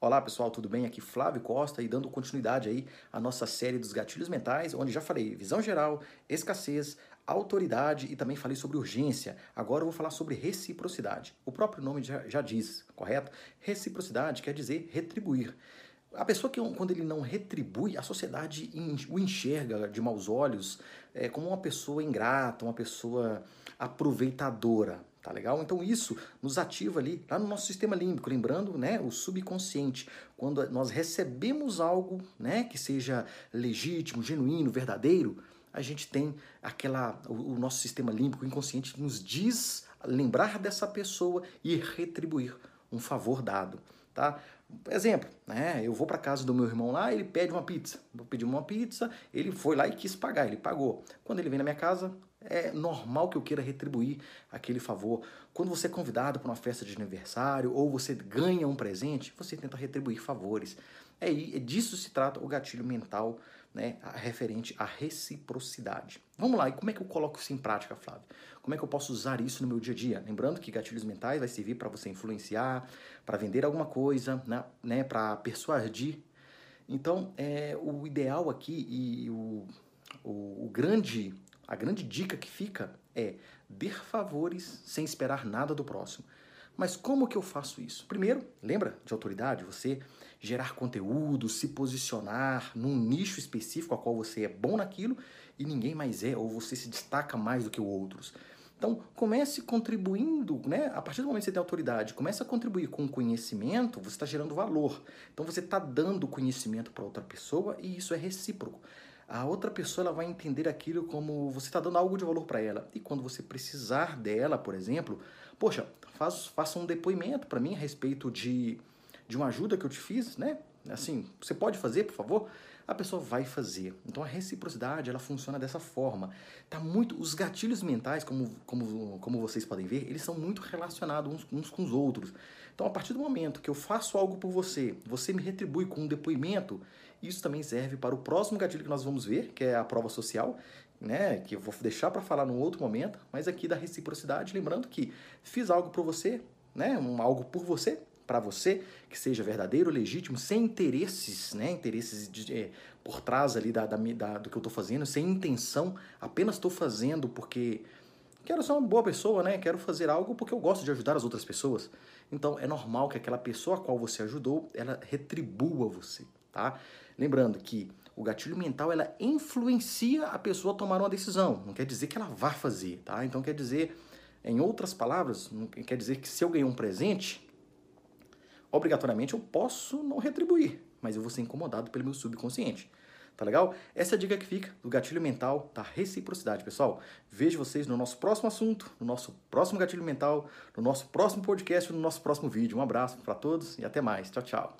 Olá pessoal, tudo bem? Aqui Flávio Costa e dando continuidade aí à nossa série dos gatilhos mentais, onde já falei visão geral, escassez, autoridade e também falei sobre urgência. Agora eu vou falar sobre reciprocidade. O próprio nome já, já diz, correto? Reciprocidade quer dizer retribuir. A pessoa que, quando ele não retribui, a sociedade o enxerga de maus olhos é, como uma pessoa ingrata, uma pessoa aproveitadora. Tá legal? Então isso nos ativa ali lá no nosso sistema límbico, lembrando, né, o subconsciente. Quando nós recebemos algo, né, que seja legítimo, genuíno, verdadeiro, a gente tem aquela o, o nosso sistema límbico inconsciente nos diz lembrar dessa pessoa e retribuir um favor dado, tá? Exemplo, né? Eu vou para casa do meu irmão lá, ele pede uma pizza. Eu pedi uma pizza, ele foi lá e quis pagar, ele pagou. Quando ele vem na minha casa, é normal que eu queira retribuir aquele favor. Quando você é convidado para uma festa de aniversário ou você ganha um presente, você tenta retribuir favores. É, é disso se trata o gatilho mental, né, referente à reciprocidade. Vamos lá, e como é que eu coloco isso em prática, Flávio? Como é que eu posso usar isso no meu dia a dia? Lembrando que gatilhos mentais vai servir para você influenciar, para vender alguma coisa, né, né para persuadir. Então, é, o ideal aqui e o, o, o grande a grande dica que fica é dar favores sem esperar nada do próximo. Mas como que eu faço isso? Primeiro, lembra de autoridade? Você gerar conteúdo, se posicionar num nicho específico a qual você é bom naquilo e ninguém mais é, ou você se destaca mais do que outros. Então, comece contribuindo, né? A partir do momento que você tem autoridade, comece a contribuir com conhecimento, você está gerando valor. Então, você está dando conhecimento para outra pessoa e isso é recíproco a outra pessoa ela vai entender aquilo como você está dando algo de valor para ela. E quando você precisar dela, por exemplo, poxa, faz, faça um depoimento para mim a respeito de, de uma ajuda que eu te fiz, né? Assim, você pode fazer, por favor? A pessoa vai fazer. Então a reciprocidade ela funciona dessa forma. Tá muito os gatilhos mentais, como, como, como vocês podem ver, eles são muito relacionados uns, uns com os outros. Então a partir do momento que eu faço algo por você, você me retribui com um depoimento, isso também serve para o próximo gatilho que nós vamos ver, que é a prova social, né, que eu vou deixar para falar num outro momento, mas aqui da reciprocidade, lembrando que fiz algo por você, né, um, algo por você, para você, que seja verdadeiro, legítimo, sem interesses, né, interesses de, é, por trás ali da, da, da, do que eu estou fazendo, sem intenção, apenas estou fazendo porque quero ser uma boa pessoa, né, quero fazer algo porque eu gosto de ajudar as outras pessoas. Então é normal que aquela pessoa a qual você ajudou, ela retribua você tá? Lembrando que o gatilho mental ela influencia a pessoa a tomar uma decisão. Não quer dizer que ela vá fazer, tá? Então quer dizer, em outras palavras, não quer dizer que se eu ganhar um presente, obrigatoriamente eu posso não retribuir, mas eu vou ser incomodado pelo meu subconsciente. Tá legal? Essa é a dica que fica do gatilho mental da reciprocidade, pessoal. Vejo vocês no nosso próximo assunto, no nosso próximo gatilho mental, no nosso próximo podcast, no nosso próximo vídeo. Um abraço para todos e até mais. Tchau, tchau.